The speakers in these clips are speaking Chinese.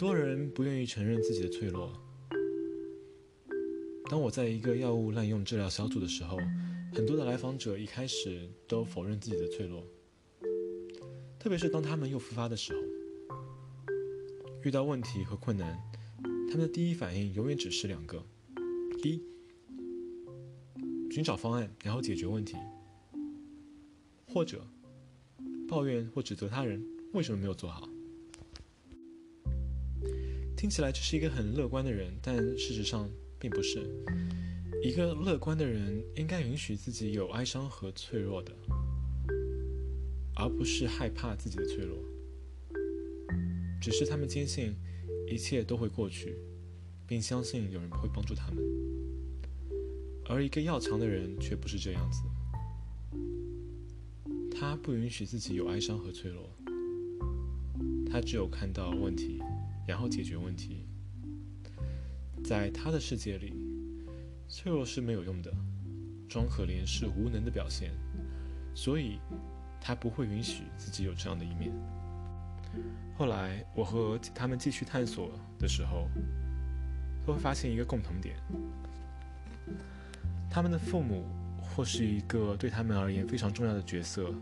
多人不愿意承认自己的脆弱。当我在一个药物滥用治疗小组的时候，很多的来访者一开始都否认自己的脆弱，特别是当他们又复发的时候，遇到问题和困难，他们的第一反应永远只是两个：一，寻找方案，然后解决问题；或者抱怨或指责他人为什么没有做好。听起来这是一个很乐观的人，但事实上。并不是一个乐观的人应该允许自己有哀伤和脆弱的，而不是害怕自己的脆弱。只是他们坚信一切都会过去，并相信有人会帮助他们。而一个要强的人却不是这样子，他不允许自己有哀伤和脆弱，他只有看到问题，然后解决问题。在他的世界里，脆弱是没有用的，装可怜是无能的表现，所以他不会允许自己有这样的一面。后来，我和他们继续探索的时候，都会发现一个共同点：他们的父母或是一个对他们而言非常重要的角色，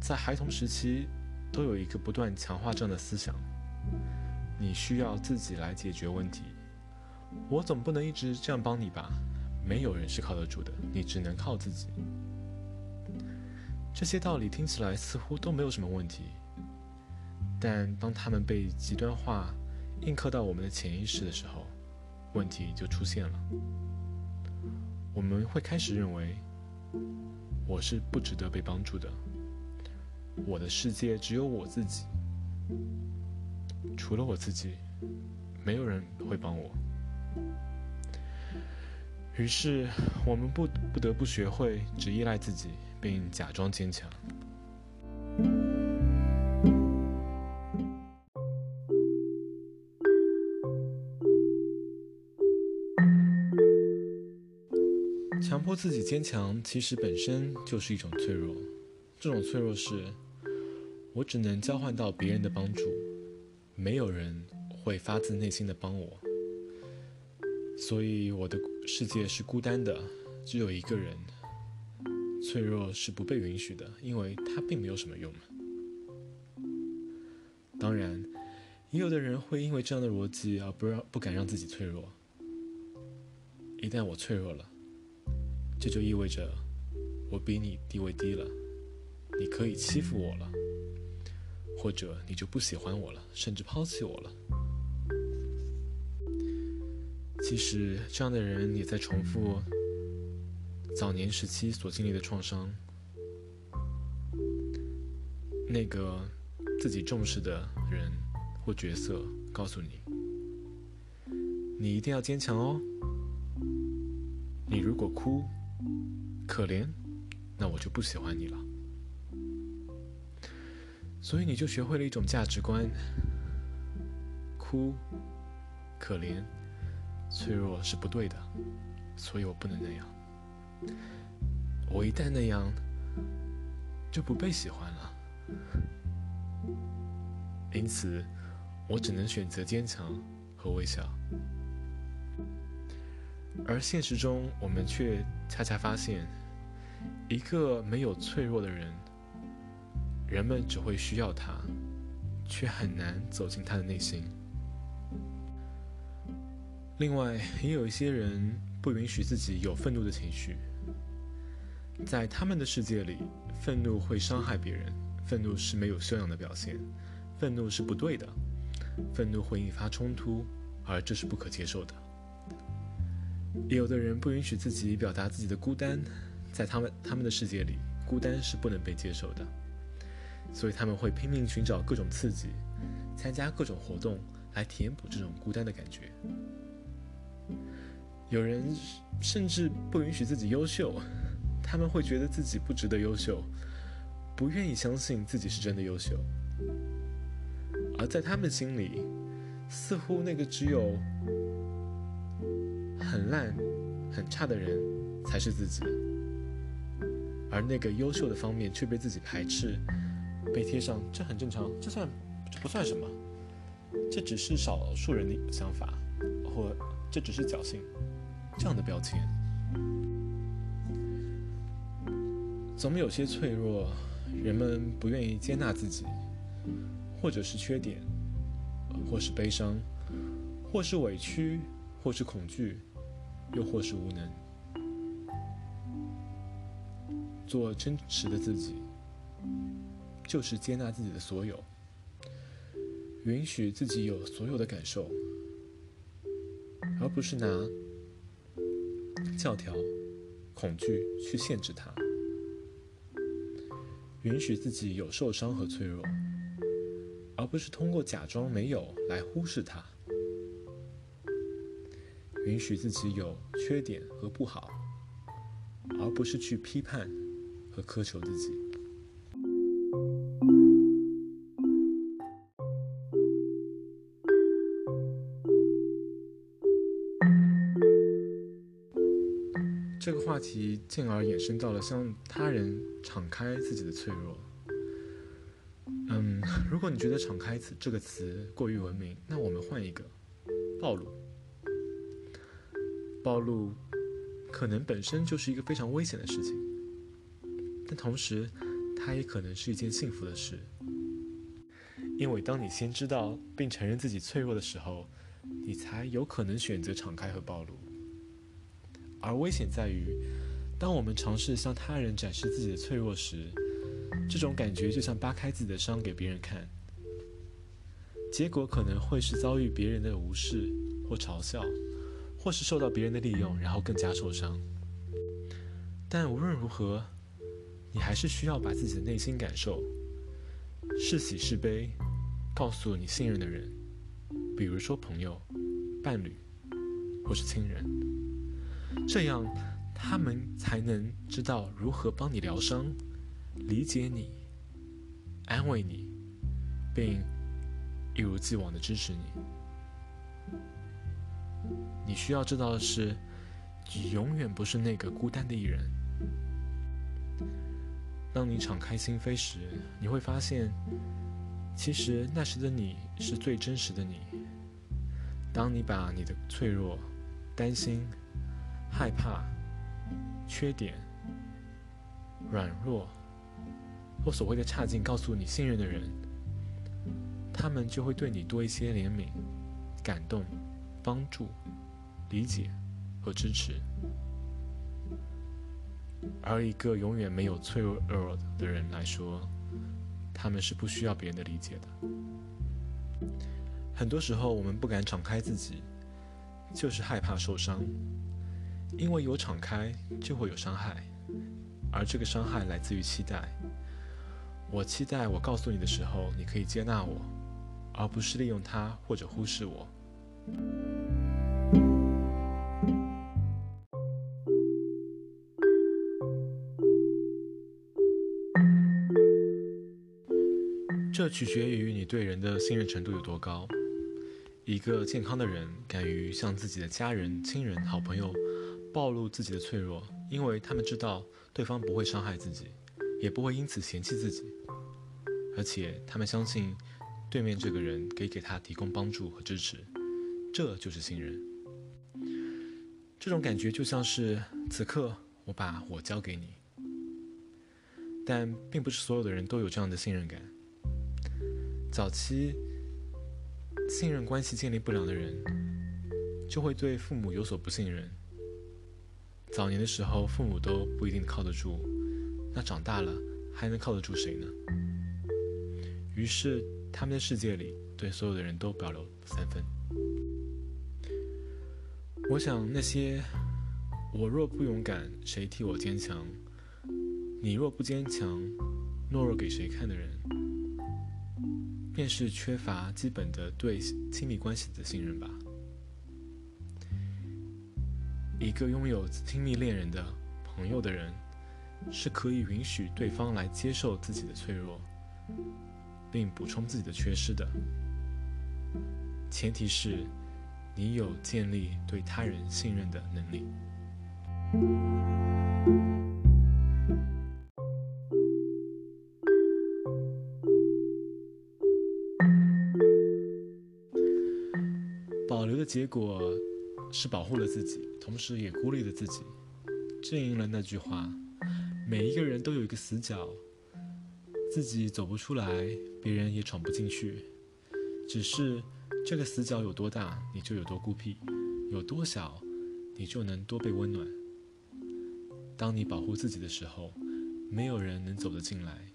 在孩童时期都有一个不断强化这样的思想：你需要自己来解决问题。我总不能一直这样帮你吧？没有人是靠得住的，你只能靠自己。这些道理听起来似乎都没有什么问题，但当他们被极端化、印刻到我们的潜意识的时候，问题就出现了。我们会开始认为，我是不值得被帮助的，我的世界只有我自己，除了我自己，没有人会帮我。于是，我们不不得不学会只依赖自己，并假装坚强。强迫自己坚强，其实本身就是一种脆弱。这种脆弱是，我只能交换到别人的帮助，没有人会发自内心的帮我。所以我的世界是孤单的，只有一个人。脆弱是不被允许的，因为它并没有什么用。当然，也有的人会因为这样的逻辑而不让不敢让自己脆弱。一旦我脆弱了，这就意味着我比你地位低了，你可以欺负我了，或者你就不喜欢我了，甚至抛弃我了。其实，这样的人也在重复早年时期所经历的创伤。那个自己重视的人或角色告诉你：“你一定要坚强哦。你如果哭、可怜，那我就不喜欢你了。”所以你就学会了一种价值观：哭、可怜。脆弱是不对的，所以我不能那样。我一旦那样，就不被喜欢了。因此，我只能选择坚强和微笑。而现实中，我们却恰恰发现，一个没有脆弱的人，人们只会需要他，却很难走进他的内心。另外，也有一些人不允许自己有愤怒的情绪，在他们的世界里，愤怒会伤害别人，愤怒是没有修养的表现，愤怒是不对的，愤怒会引发冲突，而这是不可接受的。也有的人不允许自己表达自己的孤单，在他们他们的世界里，孤单是不能被接受的，所以他们会拼命寻找各种刺激，参加各种活动来填补这种孤单的感觉。有人甚至不允许自己优秀，他们会觉得自己不值得优秀，不愿意相信自己是真的优秀。而在他们心里，似乎那个只有很烂、很差的人才是自己，而那个优秀的方面却被自己排斥，被贴上“这很正常，这算这不算什么”，这只是少数人的想法，或这只是侥幸这样的标签。总有些脆弱，人们不愿意接纳自己，或者是缺点，或是悲伤，或是委屈，或是恐惧，又或是无能。做真实的自己，就是接纳自己的所有，允许自己有所有的感受，而不是拿教条、恐惧去限制它。允许自己有受伤和脆弱，而不是通过假装没有来忽视它。允许自己有缺点和不好，而不是去批判。和苛求自己。话题进而衍生到了向他人敞开自己的脆弱。嗯，如果你觉得“敞开”词这个词过于文明，那我们换一个，暴露。暴露可能本身就是一个非常危险的事情。但同时，它也可能是一件幸福的事，因为当你先知道并承认自己脆弱的时候，你才有可能选择敞开和暴露。而危险在于，当我们尝试向他人展示自己的脆弱时，这种感觉就像扒开自己的伤给别人看，结果可能会是遭遇别人的无视或嘲笑，或是受到别人的利用，然后更加受伤。但无论如何。你还是需要把自己的内心感受，是喜是悲，告诉你信任的人，比如说朋友、伴侣，或是亲人，这样他们才能知道如何帮你疗伤，理解你，安慰你，并一如既往的支持你。你需要知道的是，你永远不是那个孤单的一人。当你敞开心扉时，你会发现，其实那时的你是最真实的你。当你把你的脆弱、担心、害怕、缺点、软弱或所谓的差劲告诉你信任的人，他们就会对你多一些怜悯、感动、帮助、理解和支持。而一个永远没有脆弱的人来说，他们是不需要别人的理解的。很多时候，我们不敢敞开自己，就是害怕受伤，因为有敞开就会有伤害，而这个伤害来自于期待。我期待我告诉你的时候，你可以接纳我，而不是利用它或者忽视我。这取决于你对人的信任程度有多高。一个健康的人敢于向自己的家人、亲人、好朋友暴露自己的脆弱，因为他们知道对方不会伤害自己，也不会因此嫌弃自己，而且他们相信对面这个人可以给他提供帮助和支持，这就是信任。这种感觉就像是此刻我把我交给你，但并不是所有的人都有这样的信任感。早期信任关系建立不良的人，就会对父母有所不信任。早年的时候，父母都不一定靠得住，那长大了还能靠得住谁呢？于是，他们的世界里对所有的人都保留三分。我想，那些“我若不勇敢，谁替我坚强？你若不坚强，懦弱给谁看”的人。便是缺乏基本的对亲密关系的信任吧。一个拥有亲密恋人的朋友的人，是可以允许对方来接受自己的脆弱，并补充自己的缺失的。前提是，你有建立对他人信任的能力。保留的结果是保护了自己，同时也孤立了自己。正应了那句话：每一个人都有一个死角，自己走不出来，别人也闯不进去。只是这个死角有多大，你就有多孤僻；有多小，你就能多被温暖。当你保护自己的时候，没有人能走得进来。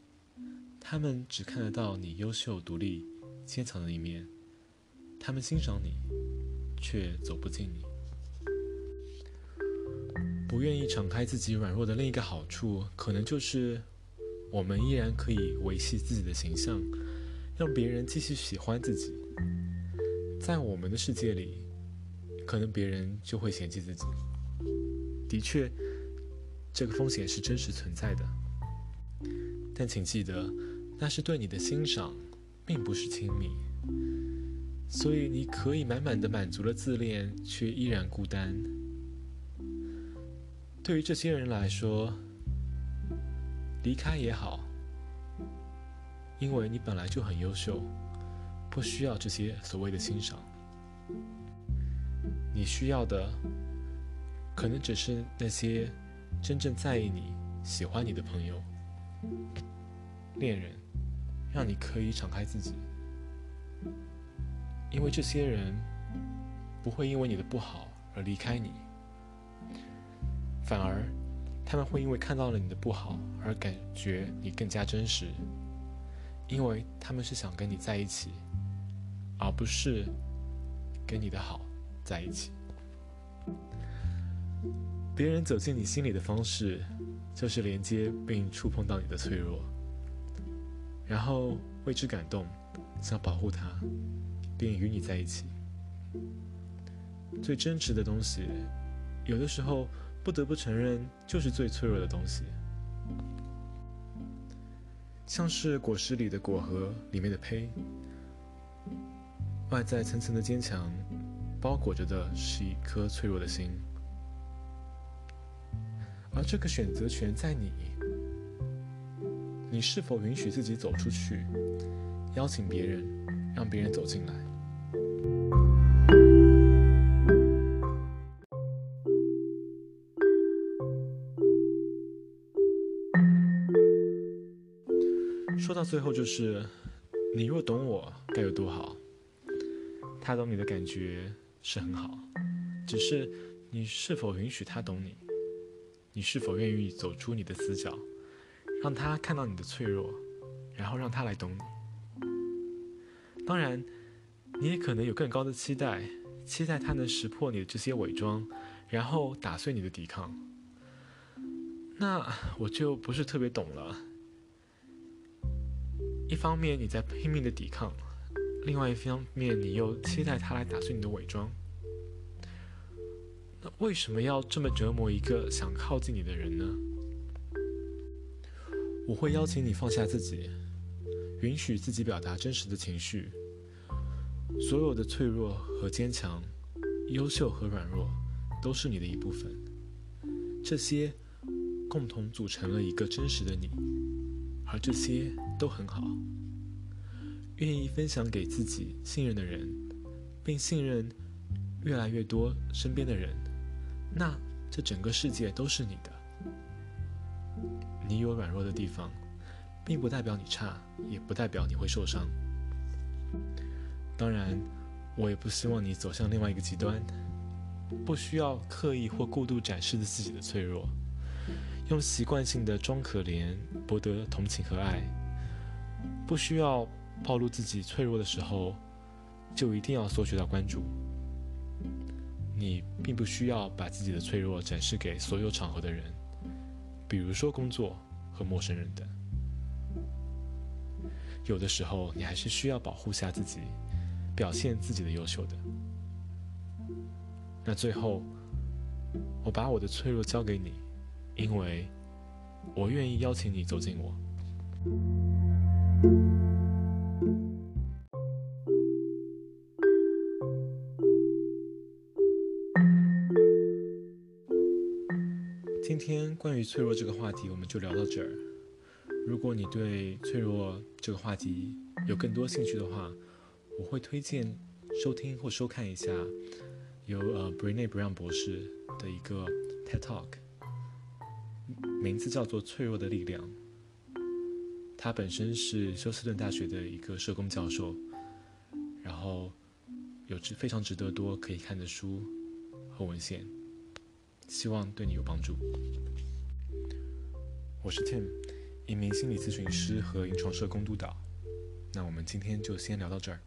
他们只看得到你优秀、独立、坚强的一面，他们欣赏你，却走不进你。不愿意敞开自己软弱的另一个好处，可能就是我们依然可以维系自己的形象，让别人继续喜欢自己。在我们的世界里，可能别人就会嫌弃自己。的确，这个风险是真实存在的。但请记得，那是对你的欣赏，并不是亲密。所以你可以满满的满足了自恋，却依然孤单。对于这些人来说，离开也好，因为你本来就很优秀，不需要这些所谓的欣赏。你需要的，可能只是那些真正在意你、喜欢你的朋友、恋人，让你可以敞开自己。因为这些人不会因为你的不好而离开你。反而，他们会因为看到了你的不好而感觉你更加真实，因为他们是想跟你在一起，而不是跟你的好在一起。别人走进你心里的方式，就是连接并触碰到你的脆弱，然后为之感动，想保护他，并与你在一起。最真实的东西，有的时候。不得不承认，就是最脆弱的东西，像是果实里的果核里面的胚，外在层层的坚强，包裹着的是一颗脆弱的心，而这个选择权在你，你是否允许自己走出去，邀请别人，让别人走进来。说到最后，就是你若懂我，该有多好。他懂你的感觉是很好，只是你是否允许他懂你？你是否愿意走出你的死角，让他看到你的脆弱，然后让他来懂你？当然，你也可能有更高的期待，期待他能识破你的这些伪装，然后打碎你的抵抗。那我就不是特别懂了。一方面你在拼命的抵抗，另外一方面你又期待他来打碎你的伪装。那为什么要这么折磨一个想靠近你的人呢？我会邀请你放下自己，允许自己表达真实的情绪。所有的脆弱和坚强，优秀和软弱，都是你的一部分。这些共同组成了一个真实的你。而这些都很好。愿意分享给自己信任的人，并信任越来越多身边的人，那这整个世界都是你的。你有软弱的地方，并不代表你差，也不代表你会受伤。当然，我也不希望你走向另外一个极端，不需要刻意或过度展示自己的脆弱。用习惯性的装可怜博得同情和爱，不需要暴露自己脆弱的时候，就一定要索取到关注。你并不需要把自己的脆弱展示给所有场合的人，比如说工作和陌生人等。有的时候，你还是需要保护下自己，表现自己的优秀的。那最后，我把我的脆弱交给你。因为我愿意邀请你走进我。今天关于脆弱这个话题，我们就聊到这儿。如果你对脆弱这个话题有更多兴趣的话，我会推荐收听或收看一下由呃 Brené Brown 博士的一个 TED Talk，名字叫做《脆弱的力量》。他本身是休斯顿大学的一个社工教授，然后有值非常值得多可以看的书和文献，希望对你有帮助。我是 Tim，一名心理咨询师和临床社工督导。那我们今天就先聊到这儿。